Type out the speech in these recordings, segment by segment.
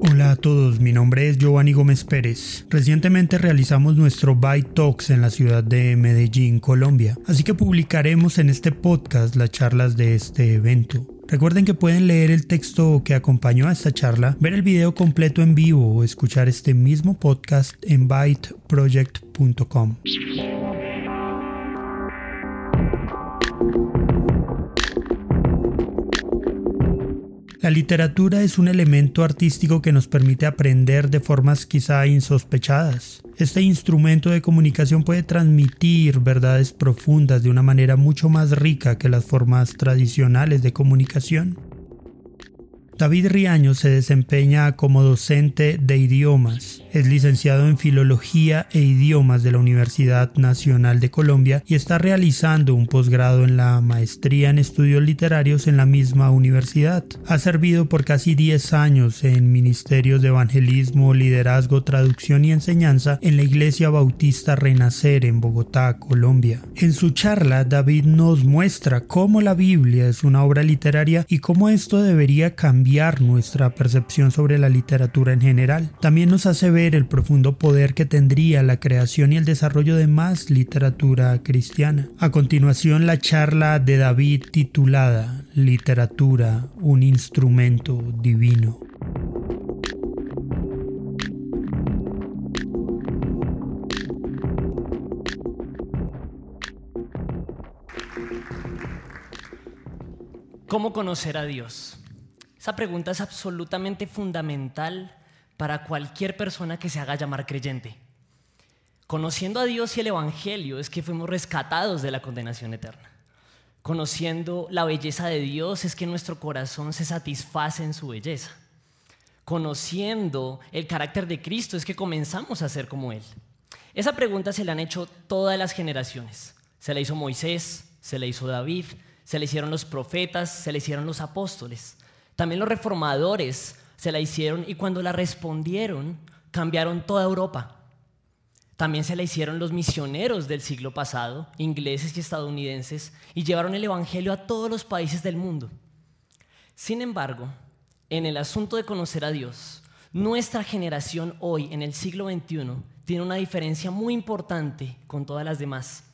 Hola a todos, mi nombre es Giovanni Gómez Pérez. Recientemente realizamos nuestro Byte Talks en la ciudad de Medellín, Colombia, así que publicaremos en este podcast las charlas de este evento. Recuerden que pueden leer el texto que acompañó a esta charla, ver el video completo en vivo o escuchar este mismo podcast en byteproject.com. La literatura es un elemento artístico que nos permite aprender de formas quizá insospechadas. Este instrumento de comunicación puede transmitir verdades profundas de una manera mucho más rica que las formas tradicionales de comunicación. David Riaño se desempeña como docente de idiomas es licenciado en Filología e Idiomas de la Universidad Nacional de Colombia y está realizando un posgrado en la Maestría en Estudios Literarios en la misma universidad. Ha servido por casi 10 años en ministerios de evangelismo, liderazgo, traducción y enseñanza en la Iglesia Bautista Renacer en Bogotá, Colombia. En su charla, David nos muestra cómo la Biblia es una obra literaria y cómo esto debería cambiar nuestra percepción sobre la literatura en general. También nos hace ver el profundo poder que tendría la creación y el desarrollo de más literatura cristiana. A continuación, la charla de David titulada Literatura, un instrumento divino. ¿Cómo conocer a Dios? Esa pregunta es absolutamente fundamental para cualquier persona que se haga llamar creyente. Conociendo a Dios y el Evangelio es que fuimos rescatados de la condenación eterna. Conociendo la belleza de Dios es que nuestro corazón se satisface en su belleza. Conociendo el carácter de Cristo es que comenzamos a ser como Él. Esa pregunta se la han hecho todas las generaciones. Se la hizo Moisés, se la hizo David, se le hicieron los profetas, se le hicieron los apóstoles. También los reformadores se la hicieron y cuando la respondieron cambiaron toda Europa. También se la hicieron los misioneros del siglo pasado, ingleses y estadounidenses, y llevaron el Evangelio a todos los países del mundo. Sin embargo, en el asunto de conocer a Dios, nuestra generación hoy, en el siglo XXI, tiene una diferencia muy importante con todas las demás.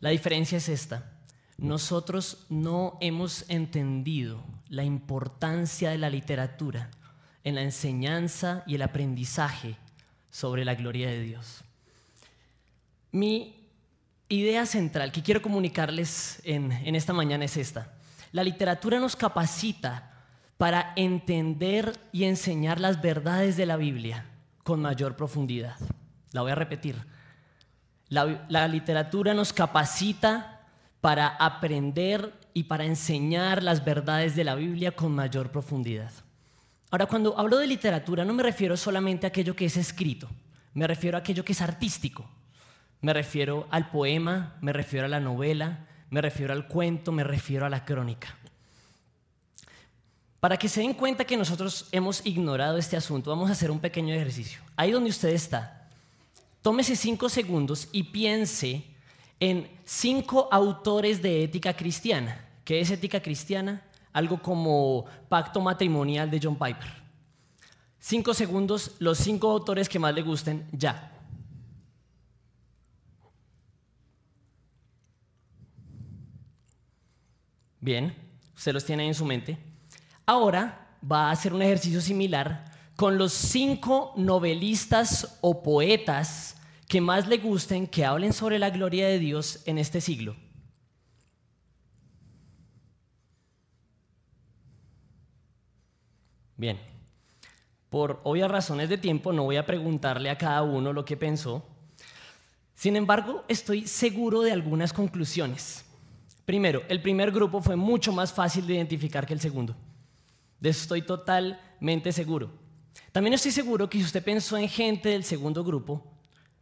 La diferencia es esta nosotros no hemos entendido la importancia de la literatura en la enseñanza y el aprendizaje sobre la gloria de Dios. Mi idea central que quiero comunicarles en, esta mañana es esta. La literatura nos capacita para entender y enseñar las verdades de la Biblia con mayor profundidad. La voy a repetir. La, la literatura nos capacita para aprender y para enseñar las verdades de la Biblia con mayor profundidad. Ahora, cuando hablo de literatura no me refiero solamente a aquello que es escrito, me refiero a aquello que es artístico, me refiero al poema, me refiero a la novela, me refiero al cuento, me refiero a la crónica. Para que se den cuenta que nosotros hemos ignorado este asunto, vamos a hacer un pequeño ejercicio. Ahí donde usted está, tómese cinco segundos y piense en cinco autores de ética cristiana. ¿Qué es ética cristiana? Algo como Pacto Matrimonial de John Piper. Cinco segundos, los cinco autores que más le gusten, ya. Bien, usted los tiene en su mente. Ahora va a hacer un ejercicio similar con los cinco novelistas o poetas que más le gusten que hablen sobre la gloria de Dios en este siglo. Bien, por obvias razones de tiempo no voy a preguntarle a cada uno lo que pensó. Sin embargo, estoy seguro de algunas conclusiones. Primero, el primer grupo fue mucho más fácil de identificar que el segundo. De eso estoy totalmente seguro. También estoy seguro que si usted pensó en gente del segundo grupo,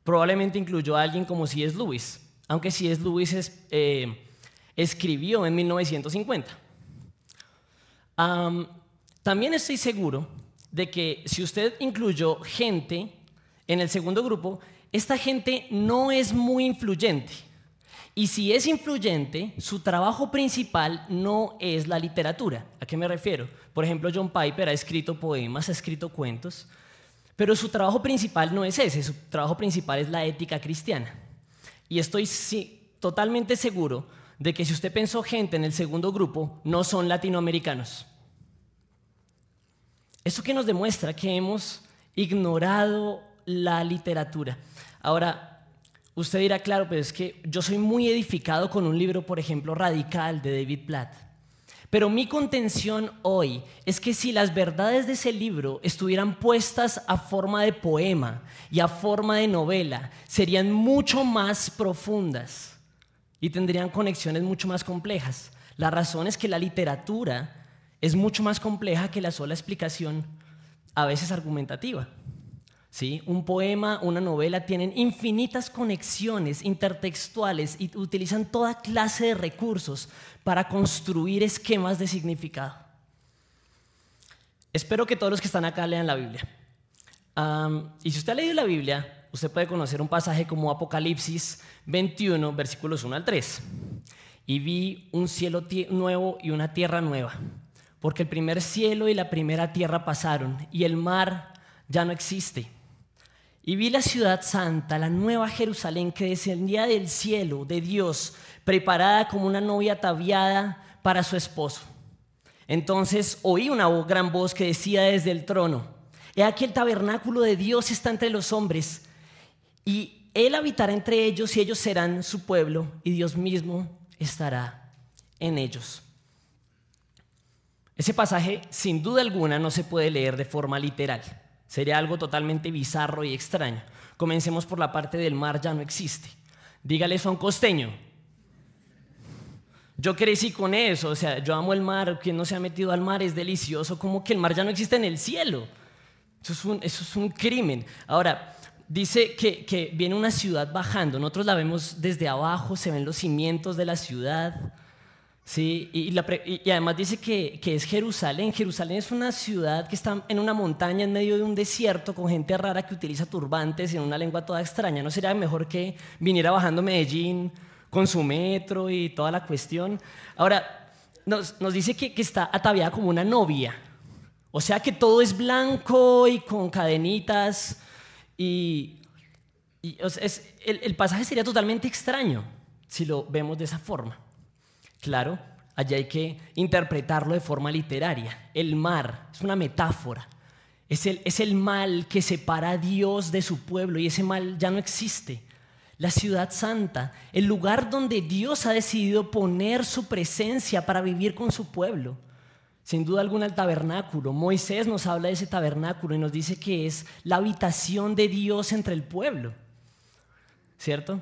probablemente incluyó a alguien como C.S. Lewis, aunque C.S. Lewis eh, escribió en 1950. También estoy seguro de que si usted incluyó gente en el segundo grupo, esta gente no es muy influyente Y si es influyente, su trabajo principal no es la literatura. ¿A qué me refiero? Por ejemplo, John Piper ha escrito poemas, ha escrito cuentos, pero su trabajo principal no es ese, su trabajo principal es la ética cristiana. Y estoy totalmente seguro de que si usted pensó gente en el segundo grupo, no son latinoamericanos. Eso que nos demuestra que hemos ignorado la literatura. Ahora, Usted dirá, claro, pero es que yo soy muy edificado con un libro, por ejemplo, Radical de David Platt. Pero mi contención hoy es que si las verdades de ese libro estuvieran puestas a forma de poema y a forma de novela, serían mucho más profundas y tendrían conexiones mucho más complejas. La razón es que la literatura es mucho más compleja que la sola explicación, a veces argumentativa. Un poema, una novela tienen infinitas conexiones intertextuales y utilizan toda clase de recursos para construir esquemas de significado. Espero que todos los que están acá lean la Biblia. y si usted ha leído la Biblia, usted puede conocer un pasaje como Apocalipsis 21, versículos 1 al 3. Y vi un cielo nuevo y una tierra nueva, porque el primer cielo y la primera tierra pasaron, y el mar ya no existe. Y vi la ciudad santa, la nueva Jerusalén que descendía del cielo de Dios, preparada como una novia ataviada para su esposo. Entonces oí una gran voz que decía desde el trono, He aquí el tabernáculo de Dios está entre los hombres, y Él habitará entre ellos y ellos serán su pueblo, y Dios mismo estará en ellos. Ese pasaje, sin duda alguna, no se puede leer de forma literal. Sería algo totalmente bizarro y extraño. Comencemos por la parte del mar ya no existe. Dígale eso a un costeño. Yo crecí con eso, o sea, yo amo el mar, quien no se ha metido al mar es delicioso, como que el mar ya no existe en el cielo. Eso es un, crimen. Ahora, dice que viene una ciudad bajando, nosotros la vemos desde abajo, se ven los cimientos de la ciudad. Sí, y, además dice que, es Jerusalén. Jerusalén es una ciudad que está en una montaña en medio de un desierto con gente rara que utiliza turbantes en una lengua toda extraña. ¿No sería mejor que viniera bajando Medellín con su metro y toda la cuestión? Ahora, nos, dice que, está ataviada como una novia. O sea que todo es blanco y con cadenitas. Y, el, el pasaje sería totalmente extraño si lo vemos de esa forma. Claro, allá hay que interpretarlo de forma literaria. El mar es una metáfora. Es el, es el mal que separa a Dios de su pueblo y ese mal ya no existe. La ciudad santa, el lugar donde Dios ha decidido poner su presencia para vivir con su pueblo. Sin duda alguna el tabernáculo. Moisés nos habla de ese tabernáculo y nos dice que es la habitación de Dios entre el pueblo. ¿Cierto?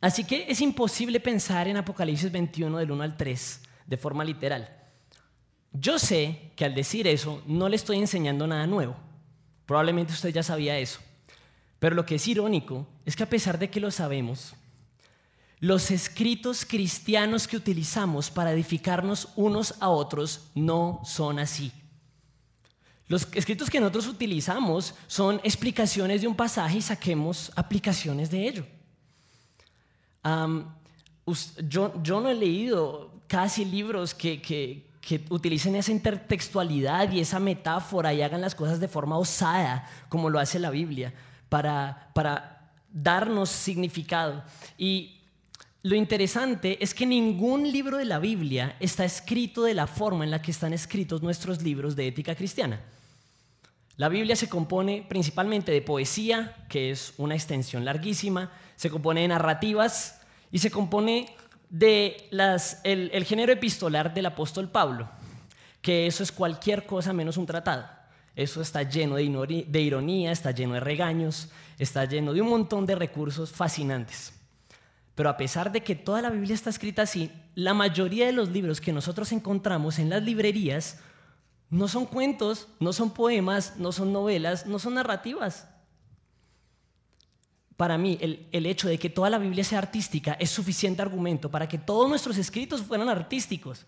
Así que es imposible pensar en Apocalipsis 21 del 1 al 3 de forma literal. Yo sé que al decir eso no le estoy enseñando nada nuevo. Probablemente usted ya sabía eso. Pero lo que es irónico es que a pesar de que lo sabemos, los escritos cristianos que utilizamos para edificarnos unos a otros no son así. Los escritos que nosotros utilizamos son explicaciones de un pasaje y saquemos aplicaciones de ello yo, no he leído casi libros que, utilicen esa intertextualidad y esa metáfora y hagan las cosas de forma osada, como lo hace la Biblia, para, para darnos significado. Y lo interesante es que ningún libro de la Biblia está escrito de la forma en la que están escritos nuestros libros de ética cristiana. La Biblia se compone principalmente de poesía, que es una extensión larguísima, se compone de narrativas y se compone de el, género epistolar del apóstol Pablo, que eso es cualquier cosa menos un tratado. Eso está lleno de, de ironía, está lleno de regaños, está lleno de un montón de recursos fascinantes. Pero a pesar de que toda la Biblia está escrita así, la mayoría de los libros que nosotros encontramos en las librerías no son cuentos, no son poemas, no son novelas, no son narrativas, para mí el, hecho de que toda la Biblia sea artística es suficiente argumento para que todos nuestros escritos fueran artísticos.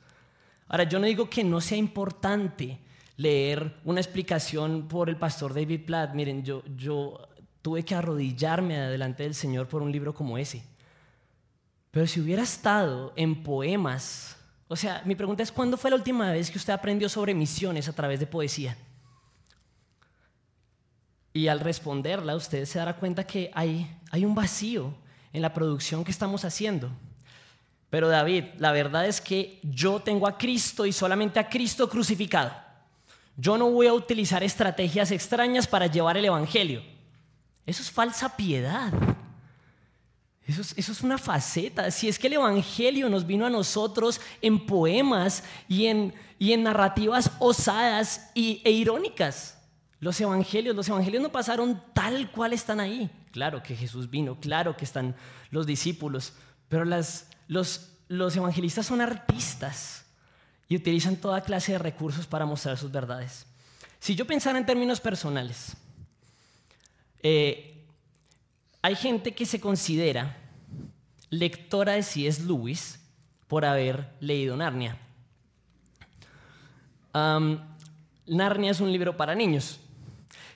Ahora, yo no digo que no sea importante leer una explicación por el pastor David Platt. Miren, yo, tuve que arrodillarme delante del Señor por un libro como ese. Pero si hubiera estado en poemas, o sea, mi pregunta es, ¿cuándo fue la última vez que usted aprendió sobre misiones a través de poesía? Y al responderla, usted se dará cuenta que hay, hay un vacío en la producción que estamos haciendo. Pero David, la verdad es que yo tengo a Cristo y solamente a Cristo crucificado. Yo no voy a utilizar estrategias extrañas para llevar el Evangelio. Eso es falsa piedad. Eso es, una faceta. Si es que el Evangelio nos vino a nosotros en poemas y en, y en narrativas osadas y, e irónicas. Los evangelios, los evangelios no pasaron tal cual están ahí. Claro que Jesús vino, claro que están los discípulos, pero los evangelistas son artistas y utilizan toda clase de recursos para mostrar sus verdades. Si yo pensara en términos personales, eh, hay gente que se considera lectora de C.S. Lewis por haber leído Narnia. Narnia es un libro para niños.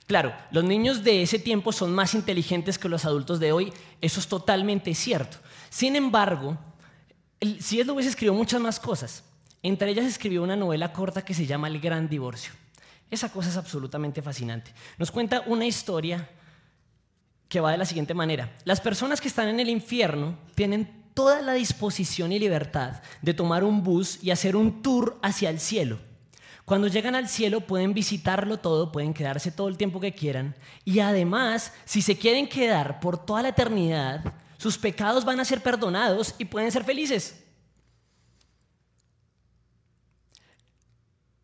Claro, los niños de ese tiempo son más inteligentes que los adultos de hoy, eso es totalmente cierto. Sin embargo, C.S. Lewis escribió muchas más cosas. Entre ellas escribió una novela corta que se llama El Gran Divorcio. Esa cosa es absolutamente fascinante. Nos cuenta una historia que va de la siguiente manera. Las personas que están en el infierno tienen toda la disposición y libertad de tomar un bus y hacer un tour hacia el cielo. Cuando llegan al cielo pueden visitarlo todo, pueden quedarse todo el tiempo que quieran y además, si se quieren quedar por toda la eternidad, sus pecados van a ser perdonados y pueden ser felices.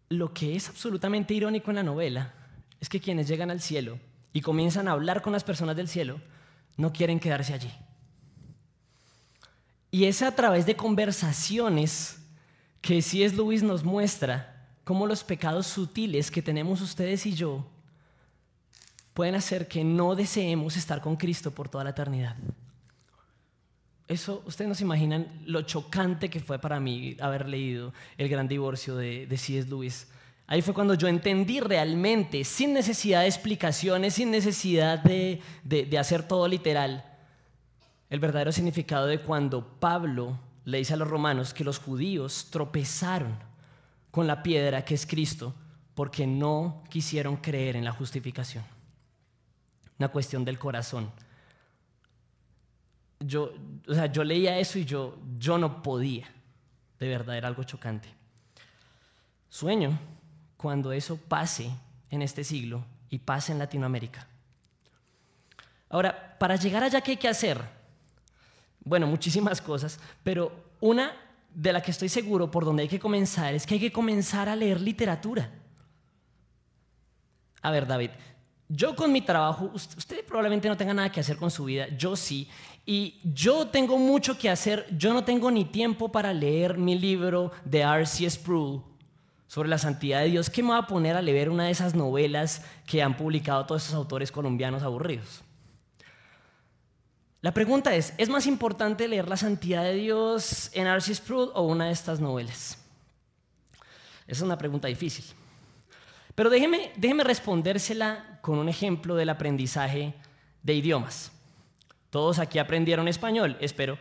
Lo que es absolutamente irónico en la novela es que quienes llegan al cielo y comienzan a hablar con las personas del cielo, no quieren quedarse allí. Y es a través de conversaciones que C.S. Lewis nos muestra cómo los pecados sutiles que tenemos ustedes y yo pueden hacer que no deseemos estar con Cristo por toda la eternidad. Eso, ustedes no se imaginan lo chocante que fue para mí haber leído El Gran Divorcio de, de C.S. Lewis. Ahí fue cuando yo entendí realmente, sin necesidad de explicaciones, sin necesidad de, hacer todo literal, el verdadero significado de cuando Pablo le dice a los romanos que los judíos tropezaron con la piedra que es Cristo porque no quisieron creer en la justificación. Una cuestión del corazón. Yo, o sea, yo leía eso y yo, yo no podía. De verdad, era algo chocante. Sueño cuando eso pase en este siglo y pase en Latinoamérica. Ahora, para llegar allá, ¿qué hay que hacer? Bueno, muchísimas cosas, pero una de la que estoy seguro por donde hay que comenzar es que hay que comenzar a leer literatura. A ver, David, yo con mi trabajo, usted probablemente no tenga nada que hacer con su vida, yo sí, y yo tengo mucho que hacer, yo no tengo ni tiempo para leer mi libro de R.C. Sproul sobre la santidad de Dios, ¿qué me va a poner a leer una de esas novelas que han publicado todos esos autores colombianos aburridos? La pregunta es, ¿es más importante leer la santidad de Dios en R.C. Sproul o una de estas novelas? Esa es una pregunta difícil. Pero déjeme, déjeme respondérsela con un ejemplo del aprendizaje de idiomas. Todos aquí aprendieron español, espero.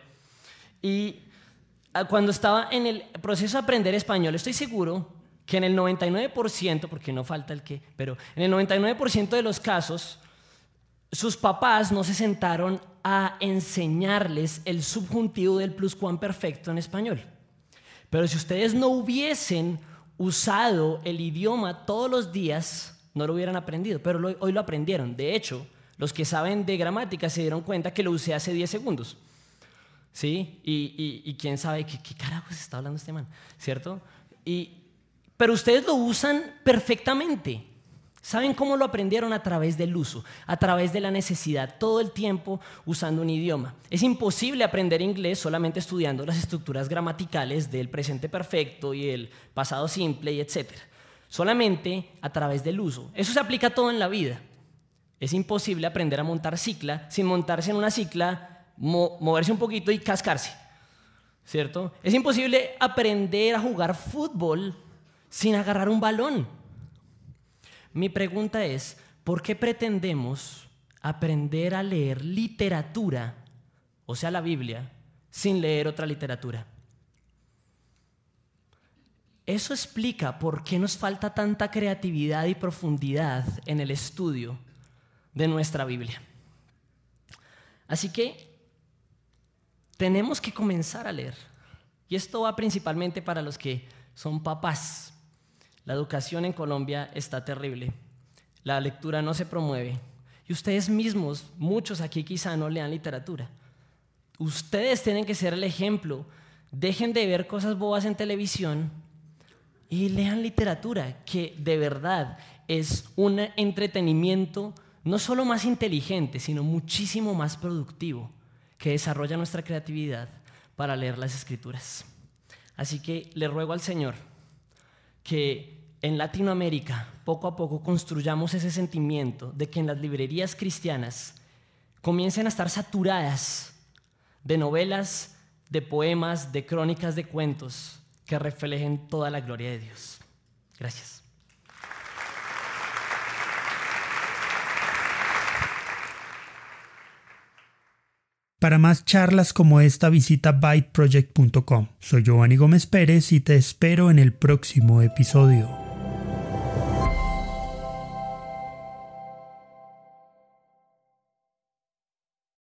Y ah, cuando estaba en el proceso de aprender español, estoy seguro que en el 99%, porque no falta el que, pero en el 99% de los casos, sus papás no se sentaron a enseñarles el subjuntivo del pluscuamperfecto en español. Pero si ustedes no hubiesen usado el idioma todos los días, no lo hubieran aprendido, pero hoy lo aprendieron. De hecho, los que saben de gramática se dieron cuenta que lo usé hace 10 segundos. ¿Sí? Y, quién sabe qué, qué carajos está hablando este man, ¿cierto? Y, pero ustedes lo usan perfectamente. ¿Saben cómo lo aprendieron? A través del uso, a través de la necesidad, todo el tiempo usando un idioma. Es imposible aprender inglés solamente estudiando las estructuras gramaticales del presente perfecto y el pasado simple y etc. Solamente a través del uso. Eso se aplica todo en la vida. Es imposible aprender a montar cicla sin montarse en una cicla, moverse un poquito y cascarse. ¿Cierto? Es imposible aprender a jugar fútbol sin agarrar un balón. Mi pregunta es, ¿por qué pretendemos aprender a leer literatura, o sea, la Biblia, sin leer otra literatura. Eso explica por qué nos falta tanta creatividad y profundidad en el estudio de nuestra Biblia. Así que tenemos que comenzar a leer. Y esto va principalmente para los que son papás. La educación en Colombia está terrible. La lectura no se promueve. Y ustedes mismos, muchos aquí quizá no lean literatura. Ustedes tienen que ser el ejemplo. Dejen de ver cosas bobas en televisión y lean literatura, que de verdad es un entretenimiento no solo más inteligente, sino muchísimo más productivo, que desarrolla nuestra creatividad para leer las escrituras. Así que le ruego al Señor que en Latinoamérica poco a poco construyamos ese sentimiento de que en las librerías cristianas comiencen a estar saturadas de novelas, de poemas, de crónicas, de cuentos que reflejen toda la gloria de Dios. Gracias. Para más charlas como esta visita byteproject.com. Soy Giovanni Gómez Pérez y te espero en el próximo episodio.